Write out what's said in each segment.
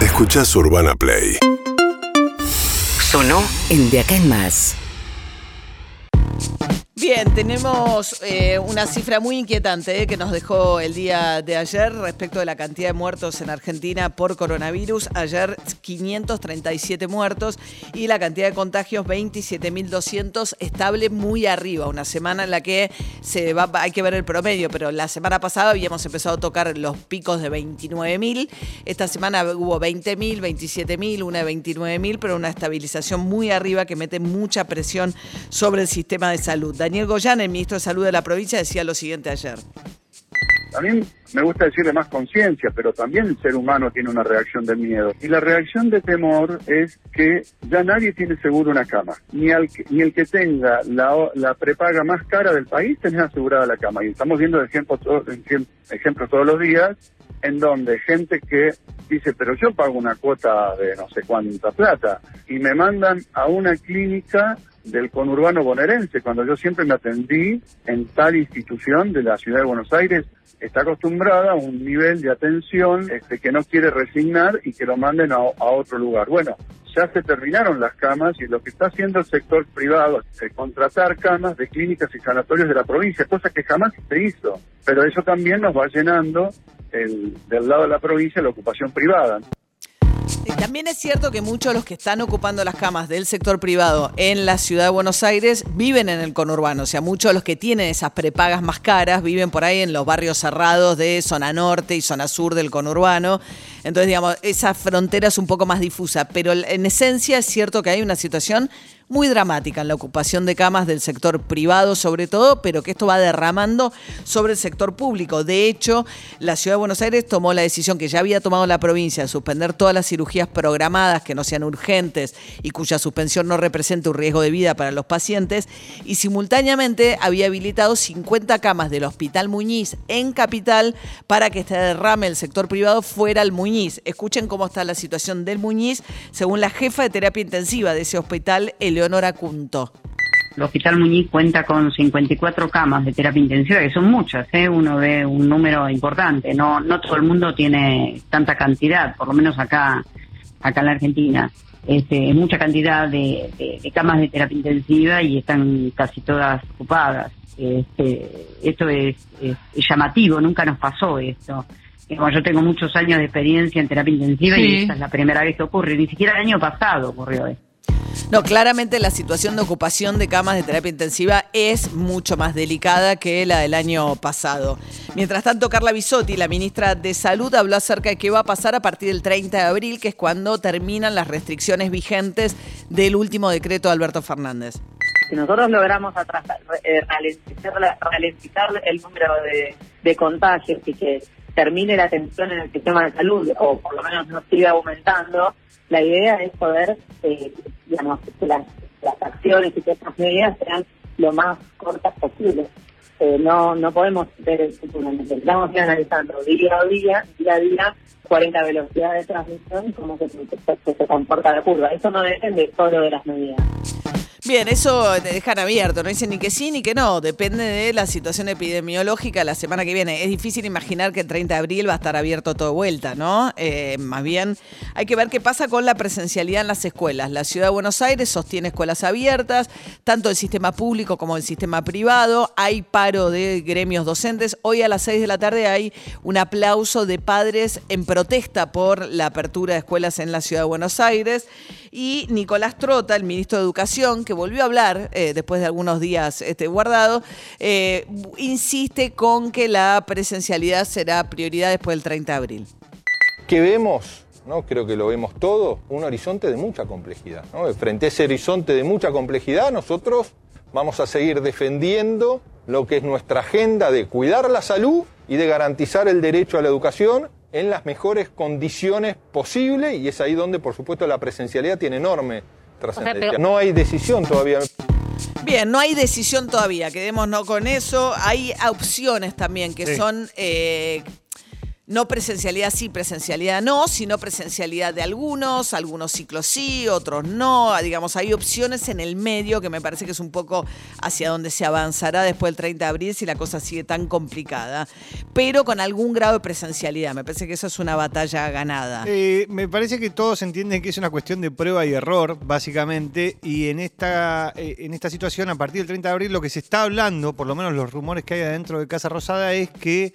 Escuchás Urbana Play. Sonó en De Acá en Más. Bien, tenemos eh, una cifra muy inquietante eh, que nos dejó el día de ayer respecto de la cantidad de muertos en Argentina por coronavirus. Ayer 537 muertos y la cantidad de contagios 27.200, estable muy arriba. Una semana en la que se va, hay que ver el promedio, pero la semana pasada habíamos empezado a tocar los picos de 29.000. Esta semana hubo 20.000, 27.000, una de 29.000, pero una estabilización muy arriba que mete mucha presión sobre el sistema de salud. Daniel Goyán, el ministro de Salud de la provincia, decía lo siguiente ayer. También me gusta decirle más conciencia, pero también el ser humano tiene una reacción de miedo. Y la reacción de temor es que ya nadie tiene seguro una cama. Ni, al, ni el que tenga la, prepaga más cara del país tiene asegurada la cama. Y estamos viendo ejemplos, ejemplos todos los días en donde gente que dice, pero yo pago una cuota de no sé cuánta plata y me mandan a una clínica del conurbano bonaerense, cuando yo siempre me atendí en tal institución de la ciudad de Buenos Aires, está acostumbrada a un nivel de atención este, que no quiere resignar y que lo manden a, otro lugar. Bueno, ya se terminaron las camas y lo que está haciendo el sector privado es contratar camas de clínicas y sanatorios de la provincia, cosa que jamás se hizo. Pero eso también nos va llenando el, del lado de la provincia la ocupación privada. También es cierto que muchos de los que están ocupando las camas del sector privado en la ciudad de Buenos Aires viven en el conurbano. O sea, muchos de los que tienen esas prepagas más caras viven por ahí en los barrios cerrados de zona norte y zona sur del conurbano. Entonces, digamos, esa frontera es un poco más difusa. Pero en esencia es cierto que hay una situación muy dramática en la ocupación de camas del sector privado sobre todo, pero que esto va derramando sobre el sector público. De hecho, la Ciudad de Buenos Aires tomó la decisión que ya había tomado la provincia de suspender todas las cirugías programadas que no sean urgentes y cuya suspensión no represente un riesgo de vida para los pacientes y simultáneamente había habilitado 50 camas del Hospital Muñiz en Capital para que este derrame del sector privado fuera al Muñiz. Escuchen cómo está la situación del Muñiz según la jefa de terapia intensiva de ese hospital, el Leonora Cunto. El Hospital Muñiz cuenta con 54 camas de terapia intensiva, que son muchas, ¿eh? uno ve un número importante. No, no todo el mundo tiene tanta cantidad, por lo menos acá, acá en la Argentina. Este, mucha cantidad de, camas de terapia intensiva y están casi todas ocupadas. Este, esto es, llamativo, nunca nos pasó esto. Como yo tengo muchos años de experiencia en terapia intensiva y esta es la primera vez que ocurre, ni siquiera el año pasado ocurrió esto. No, claramente la situación de ocupación de camas de terapia intensiva es mucho más delicada que la del año pasado. Mientras tanto, Carla Bisotti, la ministra de Salud, habló acerca de qué va a pasar a partir del 30 de abril, que es cuando terminan las restricciones vigentes del último decreto de Alberto Fernández. Si nosotros logramos eh, ralentizar, el número de, de contagios y que termine la atención en el sistema de salud, o por lo menos no siga aumentando, la idea es poder, eh, digamos, que las, acciones y que estas medidas sean lo más cortas posible. Eh, no no podemos ver el futuro, necesitamos ir analizando día a día, día a día, 40 velocidades de transmisión, cómo se, se comporta la curva. Eso no depende solo de las medidas. Bien, eso te dejan abierto, no dicen ni que sí ni que no, depende de la situación epidemiológica la semana que viene. Es difícil imaginar que el 30 de abril va a estar abierto todo vuelta, ¿no? Eh, más bien hay que ver qué pasa con la presencialidad en las escuelas. La ciudad de Buenos Aires sostiene escuelas abiertas, tanto el sistema público como el sistema privado. Hay paro de gremios docentes. Hoy a las 6 de la tarde hay un aplauso de padres en protesta por la apertura de escuelas en la ciudad de Buenos Aires. Y Nicolás Trota, el ministro de Educación, que volvió a hablar eh, después de algunos días este, guardado, eh, insiste con que la presencialidad será prioridad después del 30 de abril. ¿Qué vemos? ¿no? creo que lo vemos todo, un horizonte de mucha complejidad. Frente a ese horizonte de mucha complejidad, nosotros vamos a seguir defendiendo lo que es nuestra agenda de cuidar la salud y de garantizar el derecho a la educación en las mejores condiciones posibles y es ahí donde, por supuesto, la presencialidad tiene enorme no hay decisión todavía. Bien, no hay decisión todavía, quedémonos con eso. Hay opciones también que son eh, no presencialidad sí, presencialidad no, sino presencialidad de algunos, algunos ciclos sí, otros no. Digamos, hay opciones en el medio que me parece que es un poco hacia donde se avanzará después del 30 de abril si la cosa sigue tan complicada, pero con algún grado de presencialidad. Me parece que eso es una batalla ganada. Eh, me parece que todos entienden que es una cuestión de prueba y error, básicamente, y en esta, eh, en esta situación, a partir del 30 de abril, lo que se está hablando, por lo menos los rumores que hay adentro de Casa Rosada, es que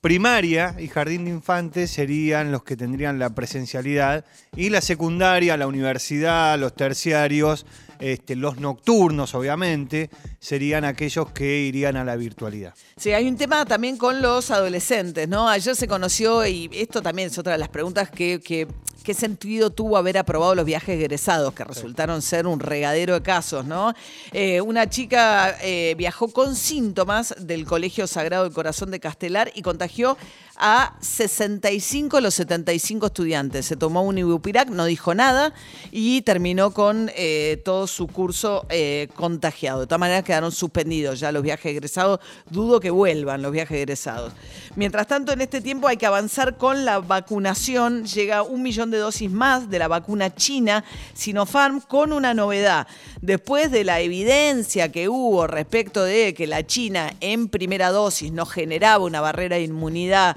primaria y jardín de infantes serían los que tendrían la presencialidad y la secundaria, la universidad, los terciarios, este, los nocturnos obviamente, serían aquellos que irían a la virtualidad. Sí, hay un tema también con los adolescentes, ¿no? Ayer se conoció, y esto también es otra de las preguntas que, que ¿Qué sentido tuvo haber aprobado los viajes egresados, que resultaron ser un regadero de casos, ¿no? Eh, una chica eh, viajó con síntomas del Colegio Sagrado del Corazón de Castelar y contagió a 65 de los 75 estudiantes. Se tomó un ibupirac, no dijo nada y terminó con eh, todo su curso contagiado. De todas maneras quedaron suspendidos ya los viajes egresados. Dudo que vuelvan los viajes egresados. Mientras tanto, en este tiempo hay que avanzar con la vacunación. Llega un millón de dosis más de la vacuna china Sinopharm con una novedad. Después de la evidencia que hubo respecto de que la China en primera dosis no generaba una barrera de inmunidad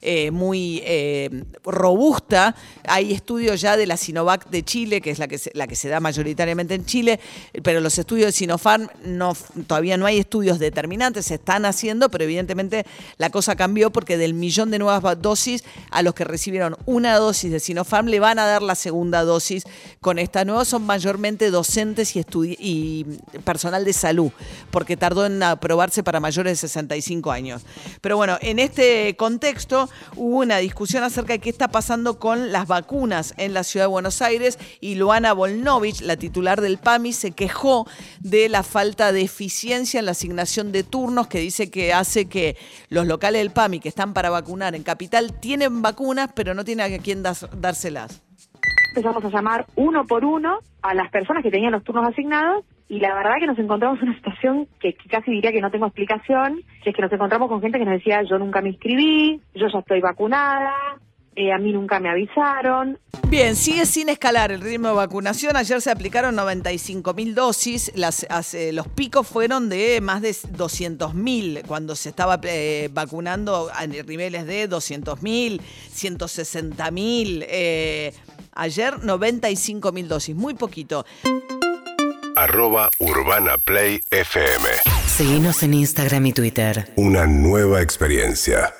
eh, muy eh, robusta, hay estudios ya de la Sinovac de Chile, que es la que, se, la que se da mayoritariamente en Chile, pero los estudios de Sinopharm no, todavía no hay estudios determinantes, se están haciendo, pero evidentemente la cosa cambió porque del millón de nuevas dosis a los que recibieron una dosis de Sinopharm le van a dar la segunda dosis con esta nueva. Son mayormente docentes y, y personal de salud, porque tardó en aprobarse para mayores de 65 años. Pero bueno, en este contexto hubo una discusión acerca de qué está pasando con las vacunas en la ciudad de Buenos Aires y Luana Volnovich, la titular del PAMI, se quejó de la falta de eficiencia en la asignación de turnos que dice que hace que los locales del PAMI que están para vacunar en Capital tienen vacunas, pero no tienen a quién dárselas. Empezamos a llamar uno por uno a las personas que tenían los turnos asignados y la verdad que nos encontramos en una situación que, casi diría que no tengo explicación, que es que nos encontramos con gente que nos decía yo nunca me inscribí, yo ya estoy vacunada, eh, a mí nunca me avisaron. Bien, sigue sin escalar el ritmo de vacunación. Ayer se aplicaron 95 mil dosis. Las, los picos fueron de más de 200 mil cuando se estaba eh, vacunando a niveles de 200 mil, 160 mil. Eh, ayer 95 mil dosis, muy poquito. Arroba Urbana Play FM. Seguimos en Instagram y Twitter. Una nueva experiencia.